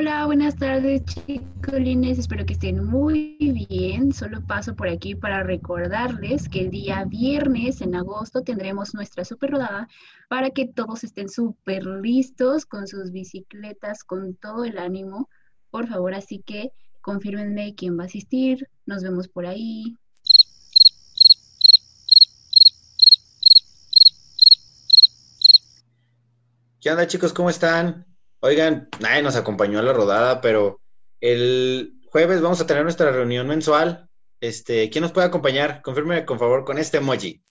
Hola, buenas tardes chicolines, espero que estén muy bien. Solo paso por aquí para recordarles que el día viernes en agosto tendremos nuestra super rodada para que todos estén súper listos con sus bicicletas, con todo el ánimo. Por favor, así que confírmenme quién va a asistir, nos vemos por ahí. ¿Qué onda chicos? ¿Cómo están? Oigan, nadie nos acompañó a la rodada, pero el jueves vamos a tener nuestra reunión mensual. Este, ¿quién nos puede acompañar? Confirme, con favor, con este emoji.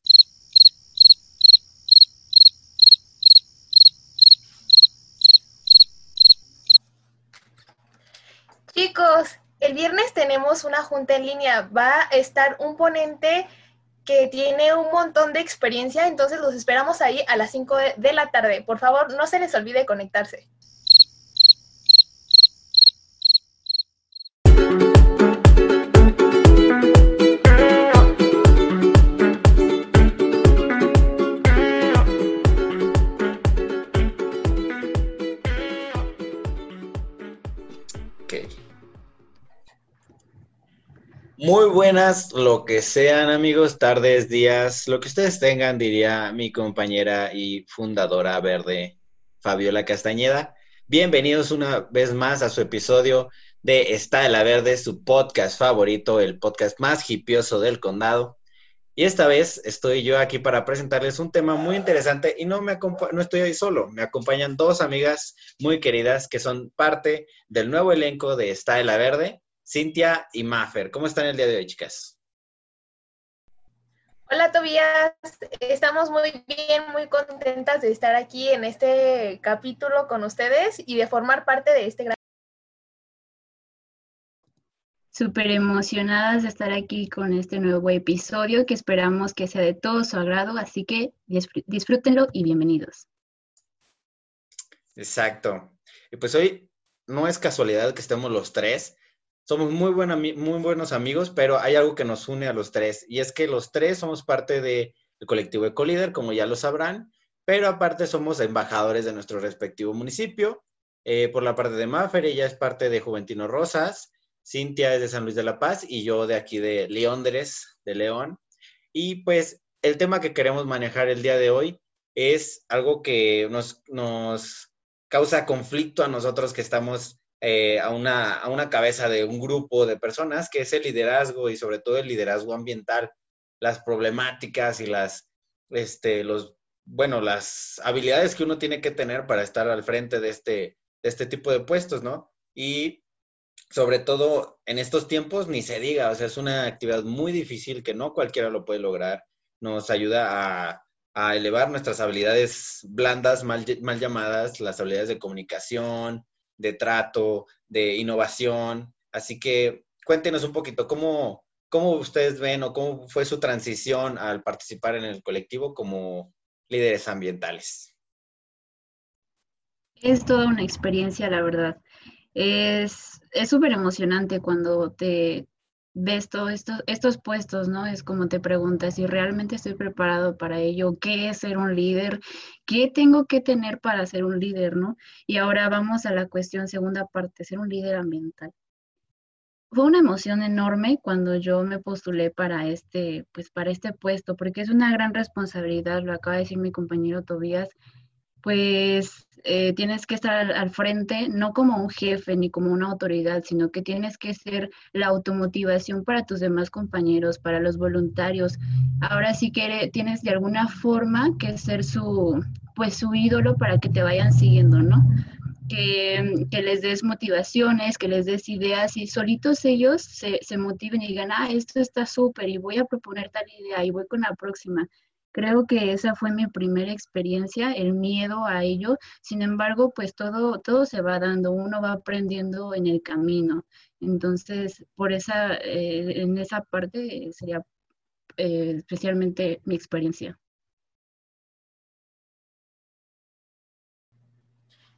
Chicos, el viernes tenemos una junta en línea. Va a estar un ponente que tiene un montón de experiencia, entonces los esperamos ahí a las 5 de, la tarde. Por favor, no se les olvide conectarse. Buenas, lo que sean amigos, tardes, días, lo que ustedes tengan, diría mi compañera y fundadora verde, Fabiola Castañeda. Bienvenidos una vez más a su episodio de Está de la Verde, su podcast favorito, el podcast más hipioso del condado. Y esta vez estoy yo aquí para presentarles un tema muy interesante y no, me no estoy ahí solo, me acompañan dos amigas muy queridas que son parte del nuevo elenco de Está de la Verde Cintia y Maffer. ¿Cómo están el día de hoy, chicas? Hola, Tobías. Estamos muy bien, muy contentas de estar aquí en este capítulo con ustedes y de formar parte de este gran... Súper emocionadas de estar aquí con este nuevo episodio que esperamos que sea de todo su agrado, así que disfrútenlo y bienvenidos. Exacto. Y pues hoy no es casualidad que estemos los tres, somos muy, buenos amigos, pero hay algo que nos une a los tres, y es que los tres somos parte del colectivo Ecolíder, como ya lo sabrán, pero aparte somos embajadores de nuestro respectivo municipio. Eh, por la parte de Maffer, ella es parte de Juventino Rosas, Cintia es de San Luis de la Paz y yo de aquí de Leóndres, de León. Y pues el tema que queremos manejar el día de hoy es algo que nos, nos causa conflicto a nosotros que estamos eh, a, una, a una cabeza de un grupo de personas, que es el liderazgo y sobre todo el liderazgo ambiental, las problemáticas y las, este, los, bueno, las habilidades que uno tiene que tener para estar al frente de este, este tipo de puestos, ¿no? Y sobre todo en estos tiempos, ni se diga, o sea, es una actividad muy difícil que no cualquiera lo puede lograr, nos ayuda a, a elevar nuestras habilidades blandas, mal, mal llamadas, las habilidades de comunicación, de trato, de innovación. Así que cuéntenos un poquito cómo, cómo ustedes ven o cómo fue su transición al participar en el colectivo como líderes ambientales. Es toda una experiencia, la verdad. Es súper emocionante cuando te, ves todos estos, estos puestos, ¿no? Es como te preguntas si realmente estoy preparado para ello, qué es ser un líder, qué tengo que tener para ser un líder, ¿no? Y ahora vamos a la cuestión segunda parte, ser un líder ambiental. Fue una emoción enorme cuando yo me postulé para este, pues para este puesto, porque es una gran responsabilidad, lo acaba de decir mi compañero Tobías, pues eh, tienes que estar al, frente, no como un jefe ni como una autoridad, sino que tienes que ser la automotivación para tus demás compañeros, para los voluntarios. Ahora sí que tienes de alguna forma que ser su, pues su ídolo para que te vayan siguiendo, ¿no? Que, que, les des motivaciones, que les des ideas y solitos ellos se, se motiven y digan, ah, esto está súper y voy a proponer tal idea y voy con la próxima. Creo que esa fue mi primera experiencia, el miedo a ello. Sin embargo, pues todo, todo se va dando, uno va aprendiendo en el camino. Entonces, por esa, eh, en esa parte sería eh, especialmente mi experiencia.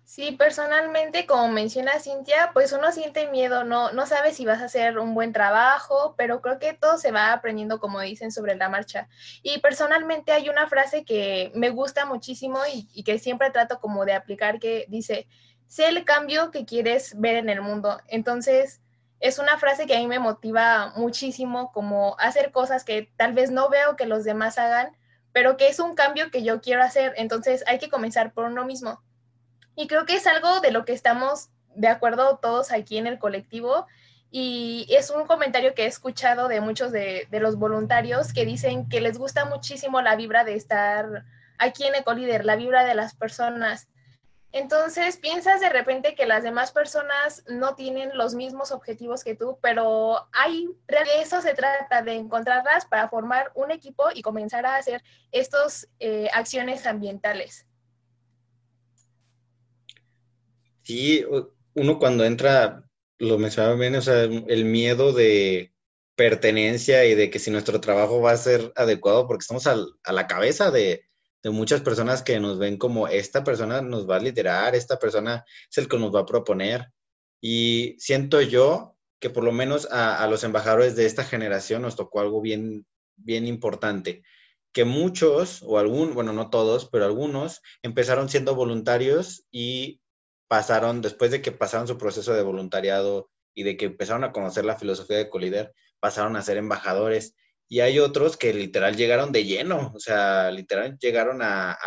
Sí, personalmente, como menciona Cintia, pues uno siente miedo, no, no sabe si vas a hacer un buen trabajo, pero creo que todo se va aprendiendo, como dicen, sobre la marcha. Y personalmente hay una frase que me gusta muchísimo y, que siempre trato como de aplicar que dice, sé el cambio que quieres ver en el mundo. Entonces, es una frase que a mí me motiva muchísimo, como hacer cosas que tal vez no veo que los demás hagan, pero que es un cambio que yo quiero hacer. Entonces, hay que comenzar por uno mismo. Y creo que es algo de lo que estamos de acuerdo todos aquí en el colectivo. Y es un comentario que he escuchado de muchos de, los voluntarios que dicen que les gusta muchísimo la vibra de estar aquí en Ecolider, la vibra de las personas. Entonces piensas de repente que las demás personas no tienen los mismos objetivos que tú, pero hay, de eso se trata, de encontrarlas para formar un equipo y comenzar a hacer estas eh, acciones ambientales. Sí, uno cuando entra, lo mencionaba bien, o sea, el miedo de pertenencia y de que si nuestro trabajo va a ser adecuado, porque estamos a la cabeza de, de muchas personas que nos ven como esta persona nos va a liderar, esta persona es el que nos va a proponer. Y siento yo que por lo menos a, los embajadores de esta generación nos tocó algo bien, bien importante, que muchos, o algún, bueno, no todos, pero algunos, empezaron siendo voluntarios y pasaron, después de que pasaron su proceso de voluntariado y de que empezaron a conocer la filosofía de Colider, pasaron a ser embajadores y hay otros que literal llegaron de lleno, o sea, literal llegaron a,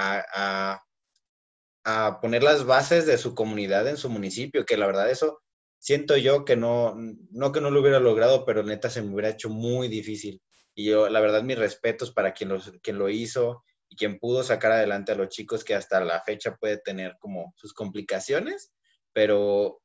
a, poner las bases de su comunidad en su municipio, que la verdad eso siento yo que no, no que no lo hubiera logrado, pero neta se me hubiera hecho muy difícil. Y yo, la verdad, mis respetos para quien, los, quien lo hizo y quien pudo sacar adelante a los chicos que hasta la fecha puede tener como sus complicaciones, pero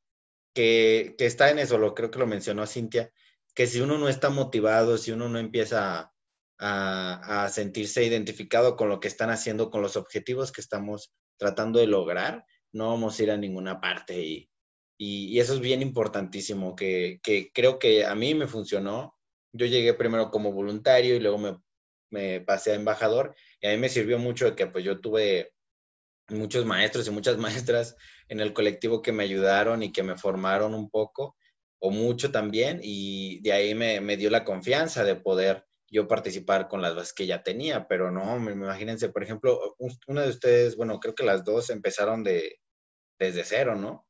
que, que está en eso, lo creo que lo mencionó Cintia, que si uno no está motivado, si uno no empieza a, sentirse identificado con lo que están haciendo, con los objetivos que estamos tratando de lograr, no vamos a ir a ninguna parte. Y, y, eso es bien importantísimo, que, que, creo que a mí me funcionó. Yo llegué primero como voluntario y luego me, me pasé a embajador y a mí me sirvió mucho que pues yo tuve muchos maestros y muchas maestras en el colectivo que me ayudaron y que me formaron un poco o mucho también, y de ahí me, me, dio la confianza de poder yo participar con las bases que ya tenía, pero no, imagínense, por ejemplo, una de ustedes, bueno, creo que las dos empezaron de, desde cero, ¿no?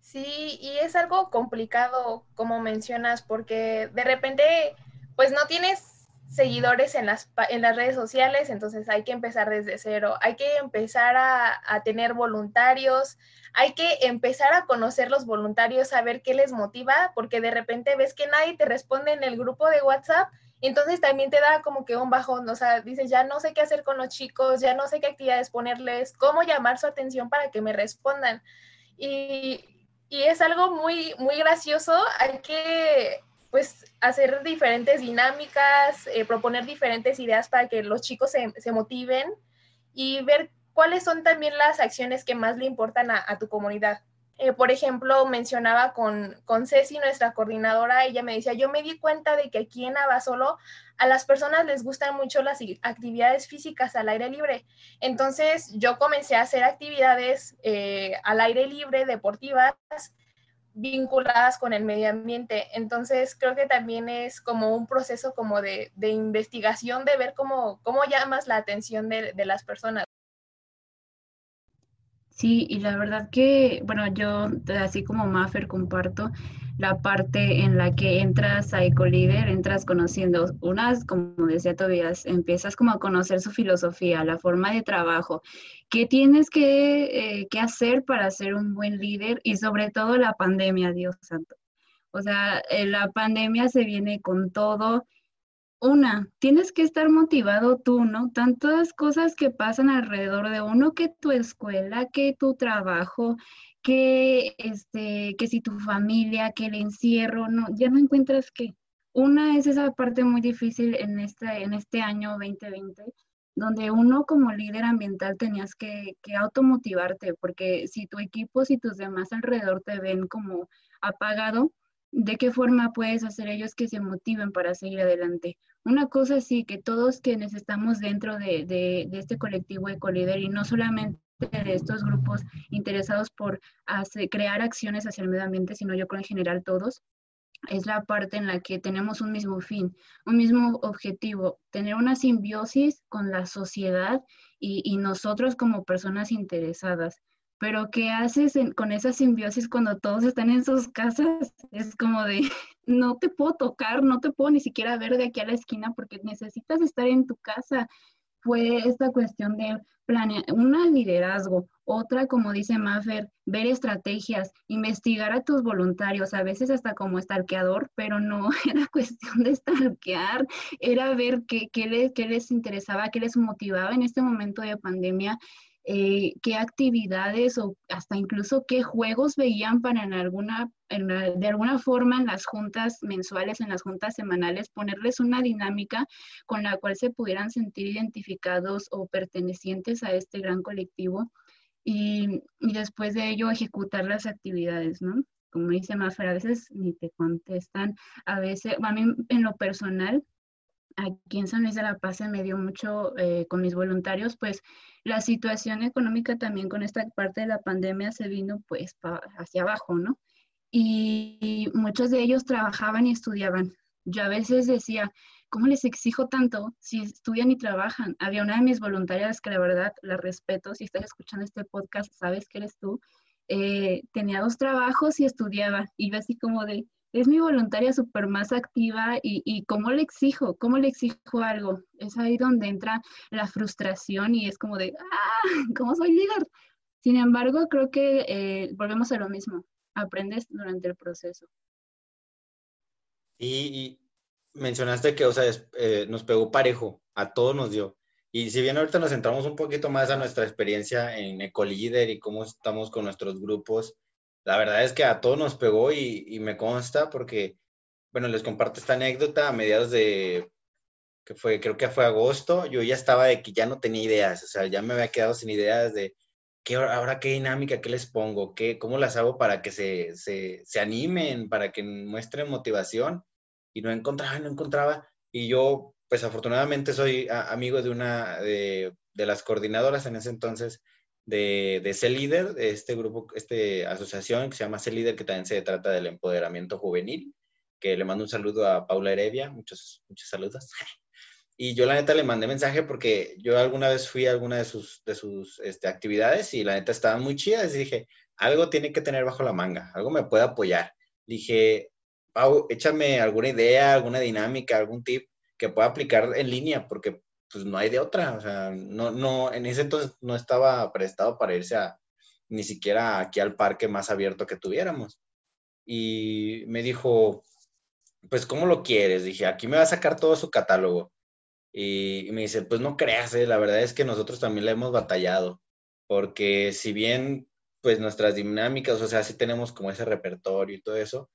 Sí, y es algo complicado, como mencionas, porque de repente, pues no tienes seguidores en las, en las redes sociales, entonces hay que empezar desde cero, hay que empezar a, a, tener voluntarios, hay que empezar a conocer los voluntarios, a ver qué les motiva, porque de repente ves que nadie te responde en el grupo de WhatsApp, entonces también te da como que un bajón, o sea, dices, ya no sé qué hacer con los chicos, ya no sé qué actividades ponerles, cómo llamar su atención para que me respondan. Y, y es algo muy, muy gracioso, hay que pues hacer diferentes dinámicas, eh, proponer diferentes ideas para que los chicos se, se, motiven y ver cuáles son también las acciones que más le importan a, tu comunidad. Eh, por ejemplo, mencionaba con, con Ceci, nuestra coordinadora, ella me decía, yo me di cuenta de que aquí en Abasolo a las personas les gustan mucho las actividades físicas al aire libre. Entonces yo comencé a hacer actividades eh, al aire libre, deportivas, vinculadas con el medio ambiente. Entonces, creo que también es como un proceso como de, de investigación, de ver cómo, cómo llamas la atención de, de, las personas. Sí, y la verdad que, bueno, yo así como Maffer comparto la parte en la que entras a Ecolider, entras conociendo unas, como decía Tobias, empiezas como a conocer su filosofía, la forma de trabajo, qué tienes que, eh, que hacer para ser un buen líder y sobre todo la pandemia, Dios santo. O sea, eh, la pandemia se viene con todo una, tienes que estar motivado tú, ¿no? Tantas cosas que pasan alrededor de uno, que tu escuela, que tu trabajo, que este, que si tu familia, que el encierro, no, ya no encuentras que. Una es esa parte muy difícil en este, en este año 2020, donde uno como líder ambiental tenías que, que automotivarte, porque si tu equipo, si tus demás alrededor te ven como apagado, de qué forma puedes hacer ellos que se motiven para seguir adelante. Una cosa sí, que todos quienes estamos dentro de, este colectivo Ecolider y no solamente de estos grupos interesados por crear acciones hacia el medio ambiente, sino yo creo en general todos, es la parte en la que tenemos un mismo fin, un mismo objetivo, tener una simbiosis con la sociedad y, nosotros como personas interesadas. Pero ¿qué haces con esa simbiosis cuando todos están en sus casas? Es como de, no te puedo tocar, no te puedo ni siquiera ver de aquí a la esquina porque necesitas estar en tu casa. Fue esta cuestión de planear, una liderazgo, otra, como dice Maffer, ver estrategias, investigar a tus voluntarios, a veces hasta como stalkeador, pero no era cuestión de stalkear, era ver qué, qué, les, qué les interesaba, qué les motivaba en este momento de pandemia eh, qué actividades o hasta incluso qué juegos veían para en alguna, de alguna forma en las juntas mensuales, en las juntas semanales, ponerles una dinámica con la cual se pudieran sentir identificados o pertenecientes a este gran colectivo y, y después de ello ejecutar las actividades, ¿no? Como dice Mafer, a veces ni te contestan, a veces, a mí en lo personal, aquí en San Luis de la Paz se me dio mucho eh, con mis voluntarios, pues la situación económica también con esta parte de la pandemia se vino pues hacia abajo, ¿no? Y muchos de ellos trabajaban y estudiaban. Yo a veces decía, ¿cómo les exijo tanto si estudian y trabajan? Había una de mis voluntarias que la verdad la respeto, si estás escuchando este podcast, sabes que eres tú, eh, tenía dos trabajos y estudiaba. Y yo así como de, es mi voluntaria súper más activa y, y cómo le exijo, cómo le exijo algo. Es ahí donde entra la frustración y es como de, ah, ¿cómo soy líder? Sin embargo, creo que eh, volvemos a lo mismo, aprendes durante el proceso. Y, mencionaste que, o sea, eh, nos pegó parejo, a todos nos dio. Y si bien ahorita nos centramos un poquito más a nuestra experiencia en Ecolíder y cómo estamos con nuestros grupos, la verdad es que a todos nos pegó y, me consta porque, bueno, les comparto esta anécdota a mediados de, que fue, creo que fue agosto, yo ya estaba de que ya no tenía ideas, o sea, ya me había quedado sin ideas de qué ahora qué dinámica, qué les pongo, qué, cómo las hago para que se, se, se animen, para que muestren motivación. Y no encontraba, no encontraba. Y yo, pues afortunadamente soy amigo de una de, de las coordinadoras en ese entonces de, de C Líder, de este grupo, esta asociación que se llama C Líder, que también se trata del empoderamiento juvenil, que le mando un saludo a Paula Heredia, muchos, muchos saludos. Y yo la neta le mandé mensaje porque yo alguna vez fui a alguna de sus, de sus este, actividades y la neta estaban muy chidas y dije, algo tiene que tener bajo la manga, algo me puede apoyar. dije, Pau, échame alguna idea, alguna dinámica, algún tip que pueda aplicar en línea, porque pues no hay de otra, o sea, no, no, en ese entonces no estaba prestado para irse a, ni siquiera aquí al parque más abierto que tuviéramos. Y me dijo, pues, ¿cómo lo quieres? Dije, aquí me va a sacar todo su catálogo. Y, me dice, pues no creas, ¿eh? la verdad es que nosotros también le hemos batallado, porque si bien, pues nuestras dinámicas, o sea, sí tenemos como ese repertorio y todo eso,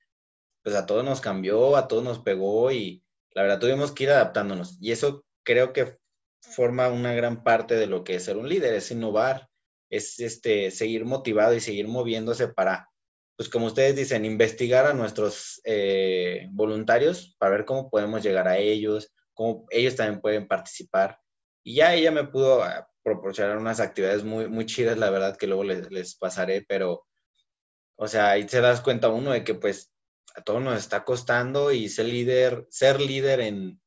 pues a todos nos cambió, a todos nos pegó y la verdad tuvimos que ir adaptándonos. Y eso creo que forma una gran parte de lo que es ser un líder, es innovar, es este, seguir motivado y seguir moviéndose para, pues como ustedes dicen, investigar a nuestros eh, voluntarios para ver cómo podemos llegar a ellos, cómo ellos también pueden participar. Y ya ella me pudo ah, proporcionar unas actividades muy, muy chidas, la verdad, que luego les, les pasaré, pero, o sea, ahí se das cuenta uno de que pues a todos nos está costando y ser líder, ser líder en,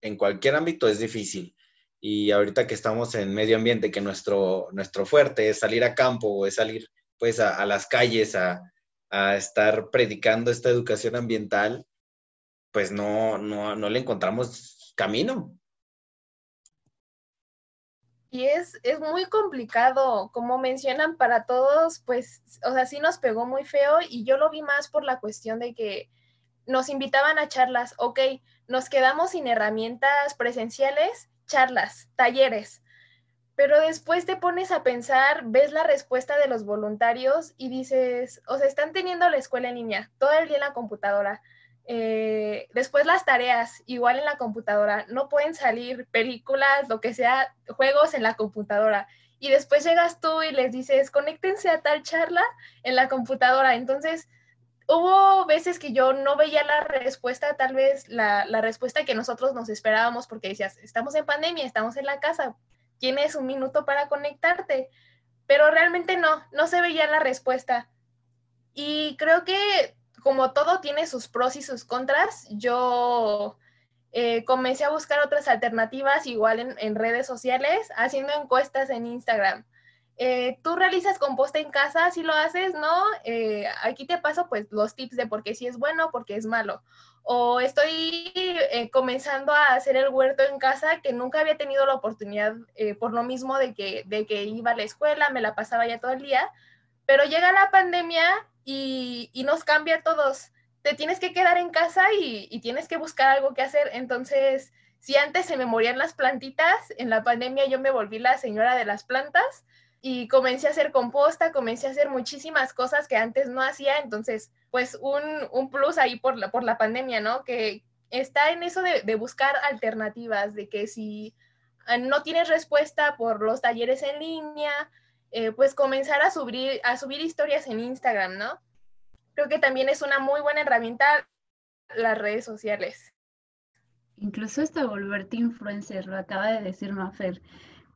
en cualquier ámbito es difícil. Y ahorita que estamos en medio ambiente, que nuestro, nuestro fuerte es salir a campo o es salir pues a, las calles a, estar predicando esta educación ambiental, pues no, no, no le encontramos camino. Y es, es muy complicado, como mencionan para todos, pues, o sea, sí nos pegó muy feo y yo lo vi más por la cuestión de que nos invitaban a charlas, ok, nos quedamos sin herramientas presenciales, charlas, talleres. Pero después te pones a pensar, ves la respuesta de los voluntarios y dices, o sea, están teniendo la escuela en línea, todo el día en la computadora. Eh, después las tareas, igual en la computadora, no pueden salir películas, lo que sea, juegos en la computadora. Y después llegas tú y les dices, conéctense a tal charla en la computadora. Entonces, hubo veces que yo no veía la respuesta, tal vez la, respuesta que nosotros nos esperábamos, porque decías, estamos en pandemia, estamos en la casa, tienes un minuto para conectarte, pero realmente no, no se veía la respuesta. Y creo que como todo tiene sus pros y sus contras, yo eh, comencé a buscar otras alternativas igual en, redes sociales, haciendo encuestas en Instagram. Eh, ¿Tú realizas composta en casa? Si lo haces, ¿no? Eh, aquí te paso pues los tips de por qué sí es bueno, por qué es malo. O estoy comenzando a hacer el huerto en casa que nunca había tenido la oportunidad por lo mismo de que, de que iba a la escuela, me la pasaba ya todo el día, pero llega la pandemia y, y nos cambia a todos te tienes que quedar en casa y, tienes que buscar algo que hacer. Entonces, si antes se me morían las plantitas, en la pandemia yo me volví la señora de las plantas y comencé a hacer composta, comencé a hacer muchísimas cosas que antes no hacía. Entonces, pues un, plus ahí por la, por la pandemia, ¿no? Que está en eso de, buscar alternativas, de que si ah, no tienes respuesta por los talleres en línea, eh, pues comenzar a subir, a subir historias en Instagram, ¿no? creo que también es una muy buena herramienta las redes sociales. Incluso hasta volverte influencer, lo acaba de decir Mafer.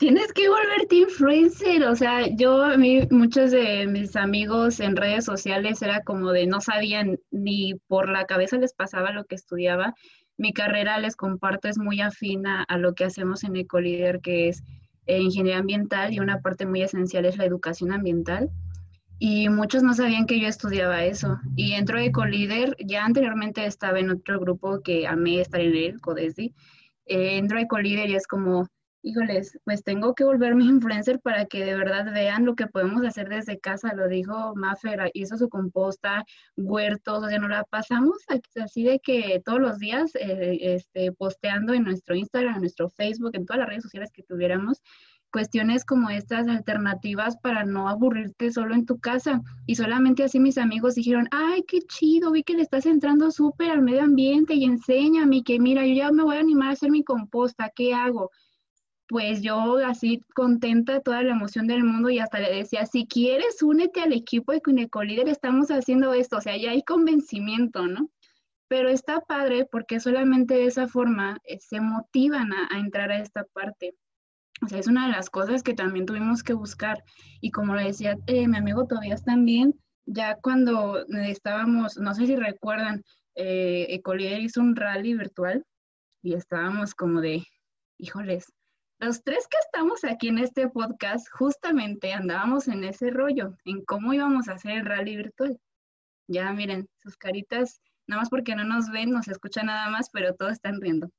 Tienes que volverte influencer, o sea, yo, a mí, muchos de mis amigos en redes sociales era como de no sabían ni por la cabeza les pasaba lo que estudiaba. Mi carrera, les comparto, es muy afina a lo que hacemos en Ecolider, que es eh, ingeniería ambiental y una parte muy esencial es la educación ambiental y muchos no sabían que yo estudiaba eso. Y entro de colíder, ya anteriormente estaba en otro grupo que amé estar en él, Codesdi. Eh, entro de colíder y es como, híjoles, pues tengo que volverme influencer para que de verdad vean lo que podemos hacer desde casa. Lo dijo Maffer, hizo su composta, huertos, o sea, nos la pasamos así de que todos los días eh, este, posteando en nuestro Instagram, en nuestro Facebook, en todas las redes sociales que tuviéramos cuestiones como estas alternativas para no aburrirte solo en tu casa. Y solamente así mis amigos dijeron, ay, qué chido, vi que le estás entrando súper al medio ambiente y enséñame que mira, yo ya me voy a animar a hacer mi composta, ¿qué hago? Pues yo así contenta, toda la emoción del mundo y hasta le decía, si quieres, únete al equipo de Cunecolíder, estamos haciendo esto, o sea, ya hay convencimiento, ¿no? Pero está padre porque solamente de esa forma eh, se motivan a entrar a esta parte. O sea, es una de las cosas que también tuvimos que buscar. Y como le decía eh, mi amigo Tobias también, ya cuando estábamos, no sé si recuerdan, eh, Ecolider hizo un rally virtual y estábamos como de, híjoles, los tres que estamos aquí en este podcast justamente andábamos en ese rollo, en cómo íbamos a hacer el rally virtual. Ya miren, sus caritas, nada más porque no nos ven, nos escuchan nada más, pero todos están riendo.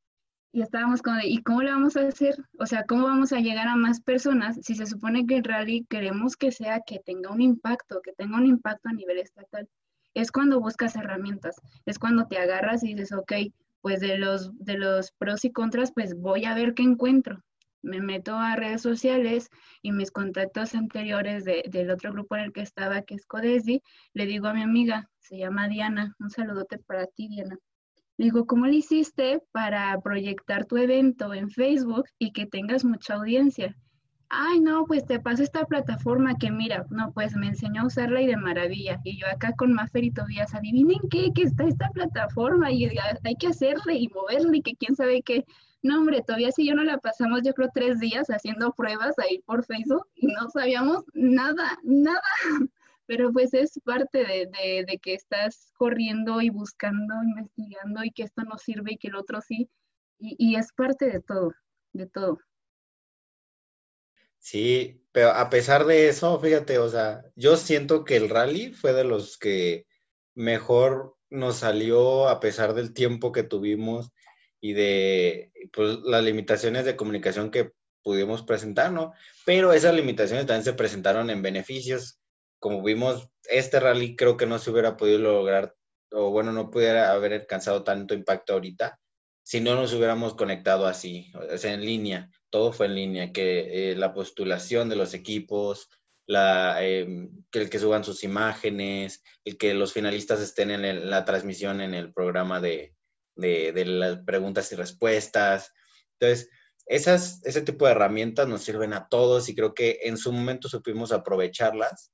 Y estábamos como ¿y cómo le vamos a hacer? O sea, ¿cómo vamos a llegar a más personas si se supone que el rally queremos que sea que tenga un impacto, que tenga un impacto a nivel estatal? Es cuando buscas herramientas, es cuando te agarras y dices, ok, pues de los, de los pros y contras, pues voy a ver qué encuentro. Me meto a redes sociales y mis contactos anteriores del otro grupo en el que estaba, que es Codesi, le digo a mi amiga, se llama Diana, un saludote para ti, Diana digo, ¿cómo le hiciste para proyectar tu evento en Facebook y que tengas mucha audiencia? Ay, no, pues te paso esta plataforma que mira, no, pues me enseñó a usarla y de maravilla. Y yo acá con Mafer y Tobías, adivinen qué, que está esta plataforma y hay que hacerle y moverle y que quién sabe qué. No, hombre, todavía si yo no la pasamos, yo creo, tres días haciendo pruebas ahí por Facebook y no sabíamos nada, nada pero pues es parte de, que estás corriendo y buscando, investigando y que esto no sirve y que el otro sí, y, es parte de todo, de todo. Sí, pero a pesar de eso, fíjate, o sea, yo siento que el rally fue de los que mejor nos salió a pesar del tiempo que tuvimos y de pues, las limitaciones de comunicación que pudimos presentar, ¿no? Pero esas limitaciones también se presentaron en beneficios como vimos, este rally creo que no se hubiera podido lograr, o bueno, no pudiera haber alcanzado tanto impacto ahorita si no nos hubiéramos conectado así, o sea, en línea, todo fue en línea, que eh, la postulación de los equipos, la, em, que el que suban sus imágenes, el que los finalistas estén en la transmisión en el programa de, de, las preguntas y respuestas. Entonces, esas, ese tipo de herramientas nos sirven a todos y creo que en su momento supimos aprovecharlas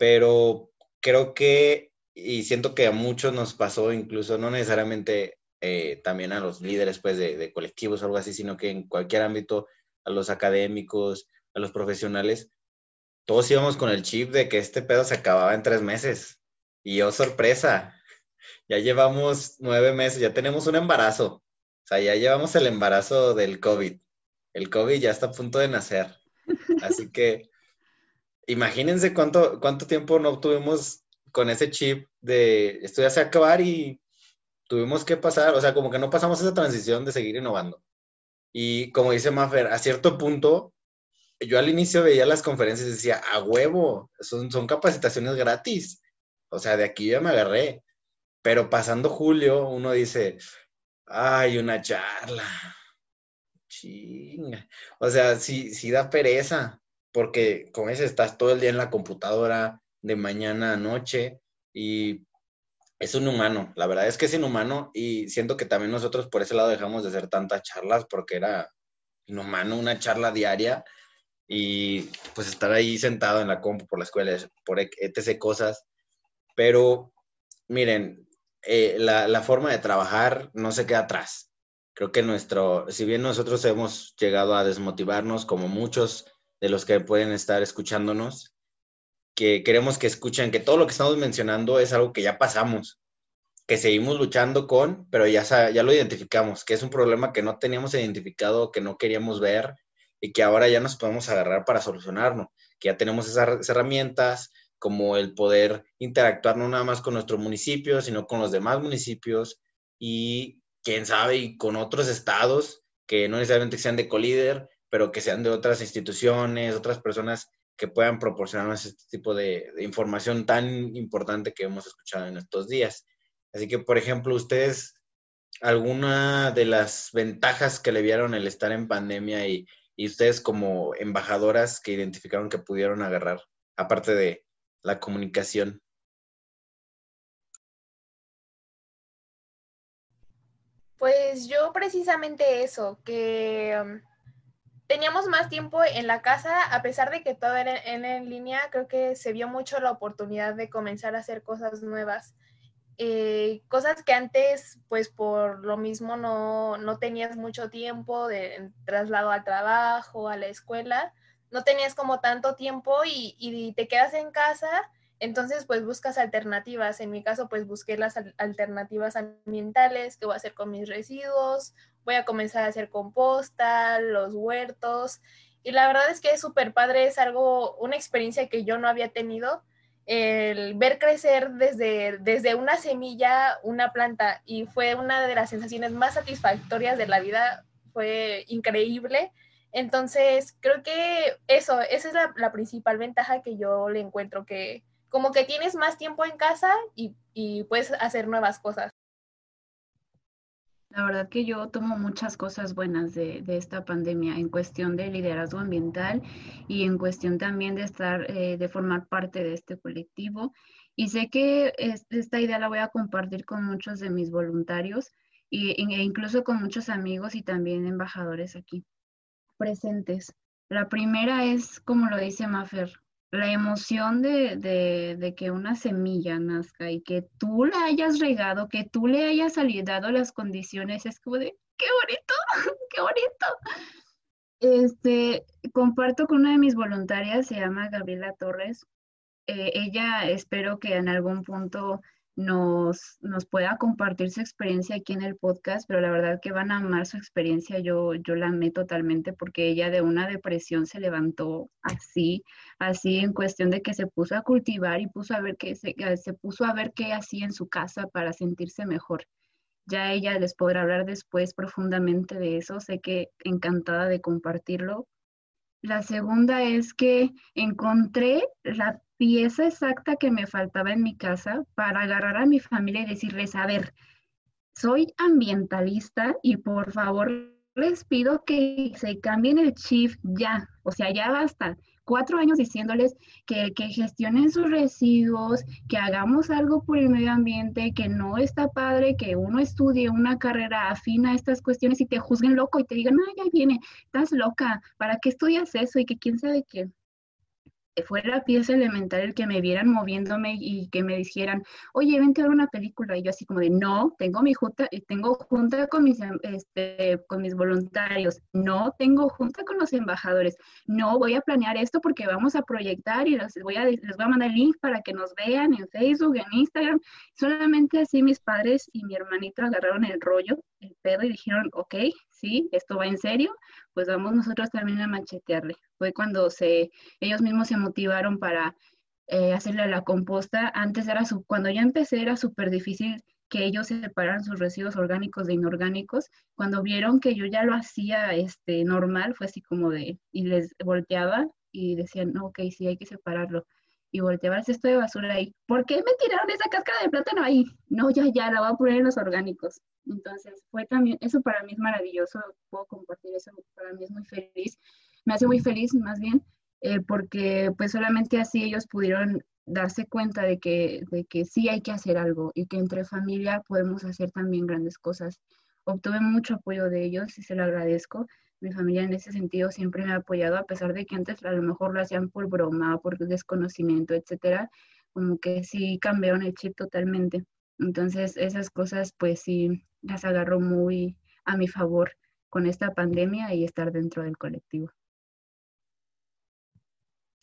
pero creo que, y siento que a muchos nos pasó, incluso no necesariamente eh, también a los líderes pues, de, colectivos o algo así, sino que en cualquier ámbito, a los académicos, a los profesionales, todos íbamos con el chip de que este pedo se acababa en tres meses. Y yo, sorpresa, Ya llevamos nueve meses, ya tenemos un embarazo. O sea, ya llevamos el embarazo del COVID. El COVID ya está a punto de nacer. Así que imagínense cuánto, cuánto tiempo no tuvimos con ese chip de esto ya se acabar y tuvimos que pasar, o sea, como que no pasamos esa transición de seguir innovando. Y como dice Maffer, a cierto punto, yo al inicio veía las conferencias y decía, a huevo, son, son capacitaciones gratis. O sea, de aquí ya me agarré. Pero pasando julio, uno dice, ay, una charla. Chinga. O sea, sí, sí da pereza, porque como dices, estás todo el día en la computadora de mañana a noche y es un humano, la verdad es que es inhumano y siento que también nosotros por ese lado dejamos de hacer tantas charlas porque era inhumano una charla diaria y pues estar ahí sentado en la compu por la escuela, por etc. cosas. Pero miren, eh, la, la, forma de trabajar no se queda atrás. Creo que nuestro, si bien nosotros hemos llegado a desmotivarnos, como muchos de los que pueden estar escuchándonos, que queremos que escuchen que todo lo que estamos mencionando es algo que ya pasamos, que seguimos luchando con, pero ya, ya lo identificamos, que es un problema que no teníamos identificado, que no queríamos ver y que ahora ya nos podemos agarrar para solucionarlo, que ya tenemos esas herramientas como el poder interactuar no nada más con nuestro municipio, sino con los demás municipios y quién sabe, y con otros estados que no necesariamente sean de Colíder, pero que sean de otras instituciones, otras personas que puedan proporcionarnos este tipo de, información tan importante que hemos escuchado en estos días. Así que, por ejemplo, ustedes, alguna de las ventajas que le vieron el estar en pandemia y, y ustedes como embajadoras que identificaron que pudieron agarrar, aparte de la comunicación. Pues yo precisamente eso, que um, teníamos más tiempo en la casa, a pesar de que todo era en, línea, creo que se vio mucho la oportunidad de comenzar a hacer cosas nuevas. Eh, cosas que antes, pues por lo mismo no, no tenías mucho tiempo de traslado al trabajo, a la escuela, no tenías como tanto tiempo y, y, te quedas en casa, entonces pues buscas alternativas. En mi caso pues busqué las alternativas ambientales, qué voy a hacer con mis residuos, voy a comenzar a hacer composta, los huertos. Y la verdad es que es súper padre, es algo, una experiencia que yo no había tenido, el ver crecer desde, desde una semilla una planta y fue una de las sensaciones más satisfactorias de la vida, fue increíble. Entonces, creo que eso, esa es la, principal ventaja que yo le encuentro, que como que tienes más tiempo en casa y, y puedes hacer nuevas cosas. La verdad que yo tomo muchas cosas buenas de, esta pandemia en cuestión de liderazgo ambiental y en cuestión también de estar, eh, de formar parte de este colectivo. Y sé que esta idea la voy a compartir con muchos de mis voluntarios e incluso con muchos amigos y también embajadores aquí presentes. La primera es, como lo dice Mafer, la emoción de, que una semilla nazca y que tú la hayas regado, que tú le hayas dado las condiciones, es como de, qué bonito, qué bonito. Este, comparto con una de mis voluntarias, se llama Gabriela Torres. Eh, ella espero que en algún punto nos, nos pueda compartir su experiencia aquí en el podcast, pero la verdad que van a amar su experiencia, yo, yo la amé totalmente porque ella de una depresión se levantó así, así en cuestión de que se puso a cultivar y puso a ver qué se, se puso a ver qué hacía en su casa para sentirse mejor. Ya ella les podrá hablar después profundamente de eso, sé que encantada de compartirlo. La segunda es que encontré la pieza exacta que me faltaba en mi casa para agarrar a mi familia y decirles, a ver, soy ambientalista y por favor les pido que se cambien el chip ya, o sea, ya basta. Cuatro años diciéndoles que, que gestionen sus residuos, que hagamos algo por el medio ambiente, que no está padre que uno estudie una carrera afina a estas cuestiones y te juzguen loco y te digan, ay, ya viene, estás loca, ¿para qué estudias eso? Y que quién sabe qué fuera pieza elemental el que me vieran moviéndome y que me dijeran, oye, vente a ver una película. Y yo así como de, no, tengo mi junta, eh, tengo junta con mis, este, con mis voluntarios, no tengo junta con los embajadores, no voy a planear esto porque vamos a proyectar y les voy a, les voy a mandar el link para que nos vean en Facebook, en Instagram. Solamente así mis padres y mi hermanito agarraron el rollo, el pedo y dijeron, ok, sí, esto va en serio, pues vamos nosotros también a machetearle. Fue cuando se, ellos mismos se motivaron para eh, hacerle la composta. Antes era su, cuando yo empecé era súper difícil que ellos separaran sus residuos orgánicos de inorgánicos. Cuando vieron que yo ya lo hacía este, normal, fue así como de, y les volteaba y decían, no, ok, sí, hay que separarlo. Y volteaba el cesto de basura ahí. ¿Por qué me tiraron esa cáscara de plátano ahí? No, ya, ya, la voy a poner en los orgánicos. Entonces, fue también, eso para mí es maravilloso, puedo compartir eso, para mí es muy feliz, me hace muy feliz más bien, eh, porque pues solamente así ellos pudieron darse cuenta de que, de que sí hay que hacer algo y que entre familia podemos hacer también grandes cosas. Obtuve mucho apoyo de ellos y se lo agradezco. Mi familia en ese sentido siempre me ha apoyado, a pesar de que antes a lo mejor lo hacían por broma, por desconocimiento, etcétera, como que sí cambiaron el chip totalmente. Entonces, esas cosas, pues sí, las agarró muy a mi favor con esta pandemia y estar dentro del colectivo.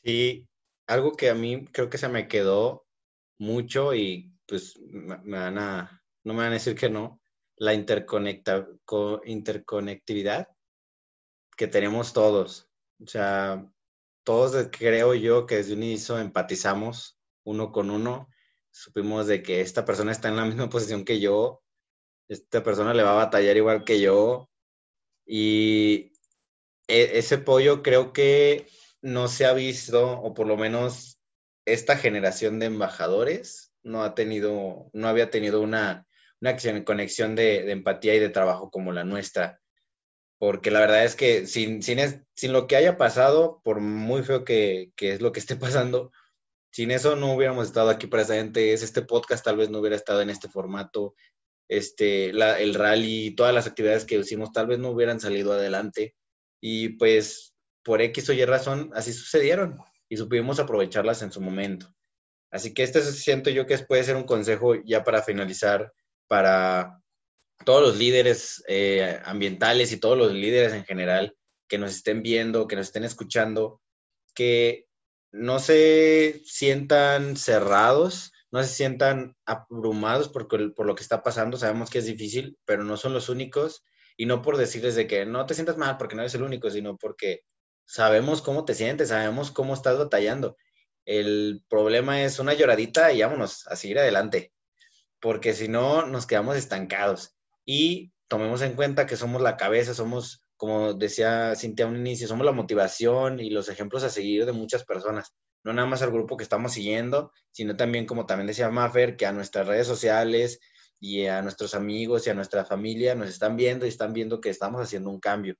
Sí, algo que a mí creo que se me quedó mucho y pues me van a, no me van a decir que no, la interconecta, interconectividad que tenemos todos. O sea, todos creo yo que desde un inicio empatizamos uno con uno supimos de que esta persona está en la misma posición que yo, esta persona le va a batallar igual que yo y e, ese pollo creo que no se ha visto, o por lo menos esta generación de embajadores no ha tenido, no había tenido una, una conexión de, empatía y de trabajo como la nuestra. Porque la verdad es que sin, sin, lo que haya pasado, por muy feo que, que es lo que esté pasando, sin eso no hubiéramos estado aquí presentes, este podcast tal vez no hubiera estado en este formato, este, el rally, todas las actividades que hicimos tal vez no hubieran salido adelante y pues por X o Y razón así sucedieron y supimos aprovecharlas en su momento. Así que este siento yo que puede ser un consejo ya para finalizar para todos los líderes eh, ambientales y todos los líderes en general que nos estén viendo, que nos estén escuchando, que no se sientan cerrados, no se sientan abrumados por, por lo que está pasando. Sabemos que es difícil, pero no son los únicos. Y no por decirles de que no te sientas mal porque no eres el único, sino porque sabemos cómo te sientes, sabemos cómo estás batallando. El problema es una lloradita y vámonos a seguir adelante, porque si no nos quedamos estancados. Y tomemos en cuenta que somos la cabeza, somos como decía Cintia a un inicio, somos la motivación y los ejemplos a seguir de muchas personas. No nada más al grupo que estamos siguiendo, sino también, como también decía Maffer, que a nuestras redes sociales y a nuestros amigos y a nuestra familia nos están viendo y están viendo que estamos haciendo un cambio.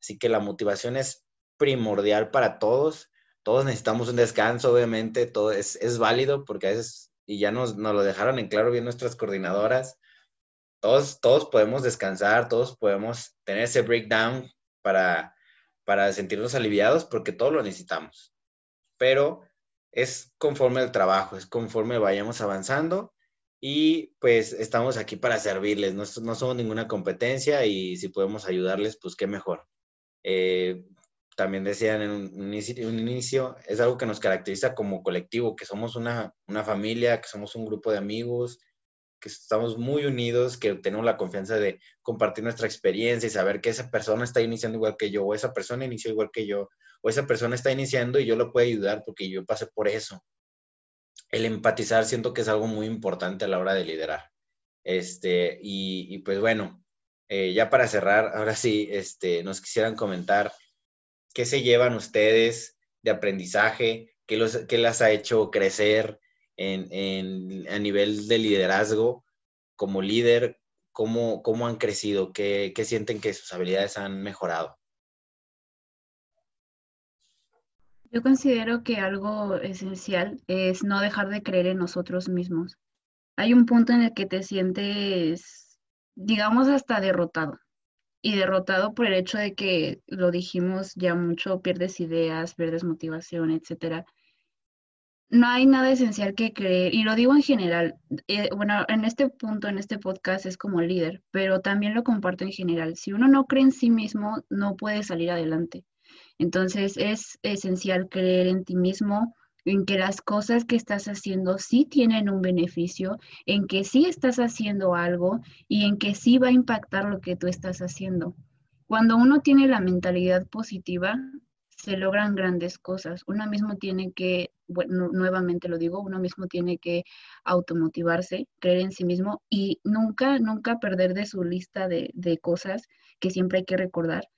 Así que la motivación es primordial para todos. Todos necesitamos un descanso, obviamente, todo es, es válido porque a veces, y ya nos, nos lo dejaron en claro bien nuestras coordinadoras, todos, todos podemos descansar, todos podemos tener ese breakdown para, para sentirnos aliviados porque todos lo necesitamos. Pero es conforme el trabajo, es conforme vayamos avanzando y pues estamos aquí para servirles, no, no somos ninguna competencia y si podemos ayudarles, pues qué mejor. Eh, también decían en un, un, inicio, es algo que nos caracteriza como colectivo, que somos una, una familia, que somos un grupo de amigos, que estamos muy unidos, que tenemos la confianza de compartir nuestra experiencia y saber que esa persona está iniciando igual que yo, o esa persona inició igual que yo, o esa persona está iniciando y yo lo puedo ayudar porque yo pasé por eso. El empatizar siento que es algo muy importante a la hora de liderar. Este, y, pues bueno, eh, ya para cerrar, ahora sí, este, nos quisieran comentar qué se llevan ustedes de aprendizaje, qué, los, qué las ha hecho crecer, en, a nivel de liderazgo, como líder, cómo, cómo han crecido, ¿Qué, qué sienten que sus habilidades han mejorado. Yo considero que algo esencial es no dejar de creer en nosotros mismos. Hay un punto en el que te sientes, digamos, hasta derrotado. Y derrotado por el hecho de que, lo dijimos ya mucho, pierdes ideas, pierdes motivación, etcétera no hay nada esencial que creer, y lo digo en general, eh, bueno, en este punto, en este podcast es como líder, pero también lo comparto en general. Si uno no cree en sí mismo, no puede salir adelante. Entonces es esencial creer en ti mismo, en que las cosas que estás haciendo sí tienen un beneficio, en que sí estás haciendo algo y en que sí va a impactar lo que tú estás haciendo. Cuando uno tiene la mentalidad positiva, se logran grandes cosas. Uno mismo tiene que, bueno, nuevamente lo digo, uno mismo tiene que automotivarse, creer en sí mismo y nunca, nunca perder de su lista de, cosas que siempre hay que recordar.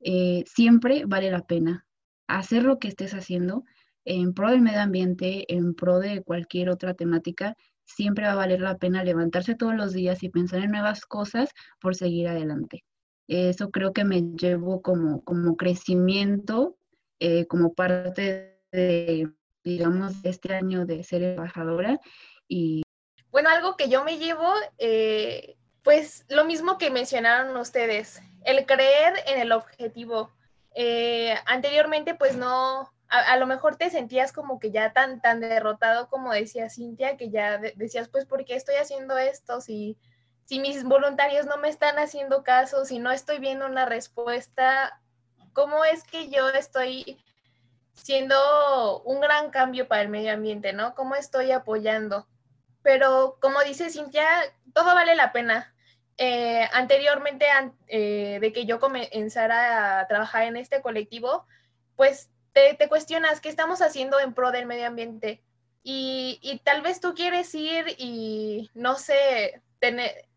Eh, siempre vale la pena hacer lo que estés haciendo en pro del medio ambiente, en pro de cualquier otra temática, siempre va a valer la pena levantarse todos los días y pensar en nuevas cosas por seguir adelante. Eso creo que me llevo como, como crecimiento eh, como parte de, digamos, este año de ser embajadora. Y... Bueno, algo que yo me llevo, eh, pues lo mismo que mencionaron ustedes, el creer en el objetivo. Eh, anteriormente, pues no, a, lo mejor te sentías como que ya tan, tan derrotado como decía Cintia, que ya decías, pues, ¿por qué estoy haciendo esto? Si, si mis voluntarios no me están haciendo caso, si no estoy viendo una respuesta, cómo es que yo estoy siendo un gran cambio para el medio ambiente, ¿no? ¿Cómo estoy apoyando? Pero como dice Cintia, todo vale la pena. Eh, anteriormente eh, de que yo comenzara a trabajar en este colectivo, pues te, cuestionas qué estamos haciendo en pro del medio ambiente. Y, y, tal vez tú quieres ir y, no sé,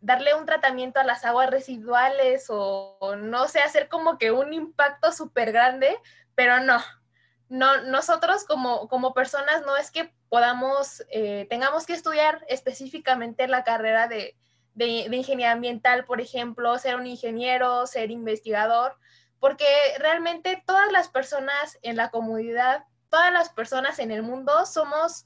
darle un tratamiento a las aguas residuales o, no sé, hacer como que un impacto súper grande, pero no. No, nosotros como, como personas no es que podamos, eh, tengamos que estudiar específicamente la carrera de, de, ingeniería ambiental, por ejemplo, ser un ingeniero, ser investigador, porque realmente todas las personas en la comunidad, todas las personas en el mundo somos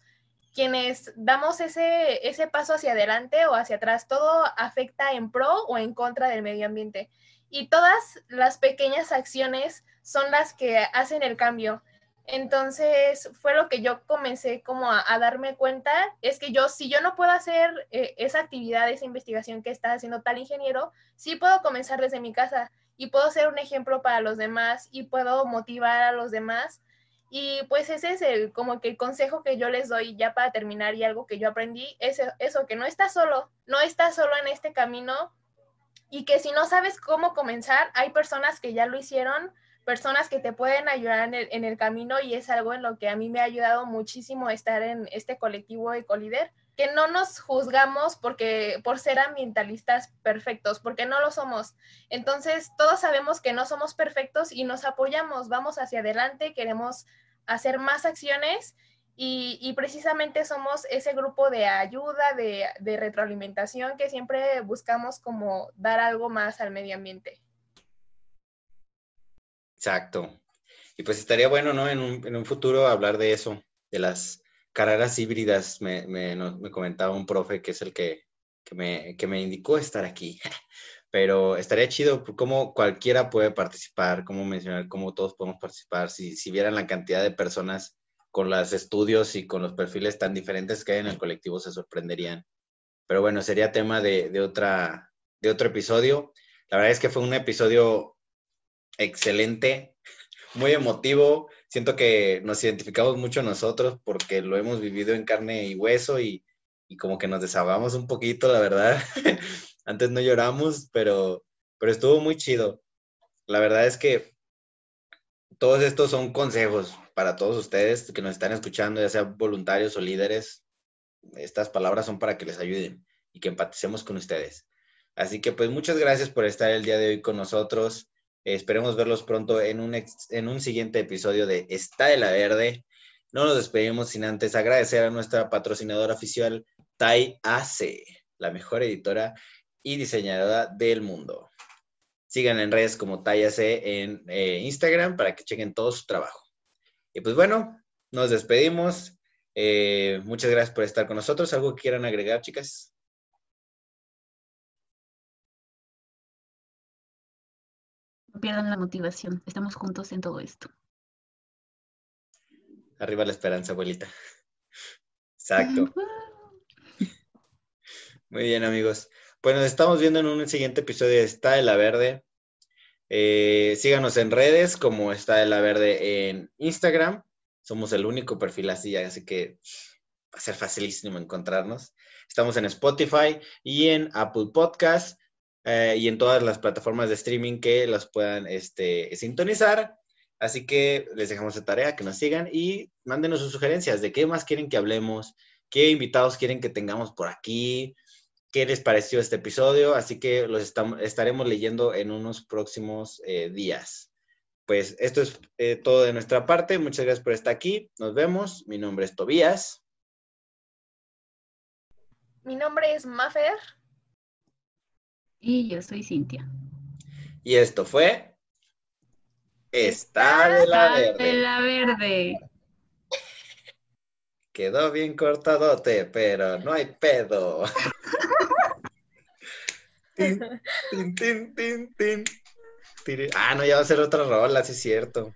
quienes damos ese, ese paso hacia adelante o hacia atrás, todo afecta en pro o en contra del medio ambiente. Y todas las pequeñas acciones son las que hacen el cambio. Entonces fue lo que yo comencé como a, darme cuenta, es que yo, si yo no puedo hacer eh, esa actividad, esa investigación que está haciendo tal ingeniero, sí puedo comenzar desde mi casa y puedo ser un ejemplo para los demás y puedo motivar a los demás. Y pues ese es el como que el consejo que yo les doy ya para terminar y algo que yo aprendí, es eso, que no estás solo, no estás solo en este camino y que si no sabes cómo comenzar, hay personas que ya lo hicieron, personas que te pueden ayudar en el, en el camino y es algo en lo que a mí me ha ayudado muchísimo estar en este colectivo Ecolíder, que no nos juzgamos porque por ser ambientalistas perfectos, porque no lo somos. Entonces, todos sabemos que no somos perfectos y nos apoyamos, vamos hacia adelante, queremos hacer más acciones y, precisamente somos ese grupo de ayuda, de, retroalimentación que siempre buscamos como dar algo más al medio ambiente. Exacto. Y pues estaría bueno, ¿no? En un, futuro hablar de eso, de las carreras híbridas. Me, comentaba un profe que es el que, me, que me indicó estar aquí. pero estaría chido cómo cualquiera puede participar, cómo mencionar cómo todos podemos participar, si, si vieran la cantidad de personas con los estudios y con los perfiles tan diferentes que hay en el colectivo se sorprenderían. Pero bueno, sería tema de, de, otra, de otro episodio. La verdad es que fue un episodio excelente, muy emotivo. Siento que nos identificamos mucho nosotros porque lo hemos vivido en carne y hueso y, y como que nos desahogamos un poquito, la verdad. Antes no lloramos, pero, pero estuvo muy chido. La verdad es que todos estos son consejos para todos ustedes que nos están escuchando, ya sean voluntarios o líderes. Estas palabras son para que les ayuden y que empaticemos con ustedes. Así que pues muchas gracias por estar el día de hoy con nosotros. Esperemos verlos pronto en un, en un siguiente episodio de Está de la Verde. No nos despedimos sin antes agradecer a nuestra patrocinadora oficial, Tai AC, la mejor editora y diseñadora del mundo. Sigan en redes como Tallase en eh, Instagram para que chequen todo su trabajo. Y pues bueno, nos despedimos. Eh, muchas gracias por estar con nosotros. ¿Algo que quieran agregar, chicas? No pierdan la motivación. Estamos juntos en todo esto. Arriba la esperanza, abuelita. Exacto. Muy bien, amigos. Pues nos estamos viendo en un siguiente episodio de Está de la Verde. Eh, síganos en redes como Está de la Verde en Instagram. Somos el único perfil así, así que va a ser facilísimo encontrarnos. Estamos en Spotify y en Apple Podcast eh, y en todas las plataformas de streaming que las puedan este, sintonizar. Así que les dejamos de tarea que nos sigan y mándenos sus sugerencias de qué más quieren que hablemos, qué invitados quieren que tengamos por aquí, qué les pareció este episodio. Así que los estaremos leyendo en unos próximos eh, días. Pues esto es eh, todo de nuestra parte. Muchas gracias por estar aquí. Nos vemos. Mi nombre es Tobías. Mi nombre es Mafer. Y yo soy Cintia. Y esto fue Está de la verde. De la verde. Quedó bien cortadote, pero no hay pedo. tin, tin, tin, tin, Ah, no, ya va a ser otra rola, sí es cierto.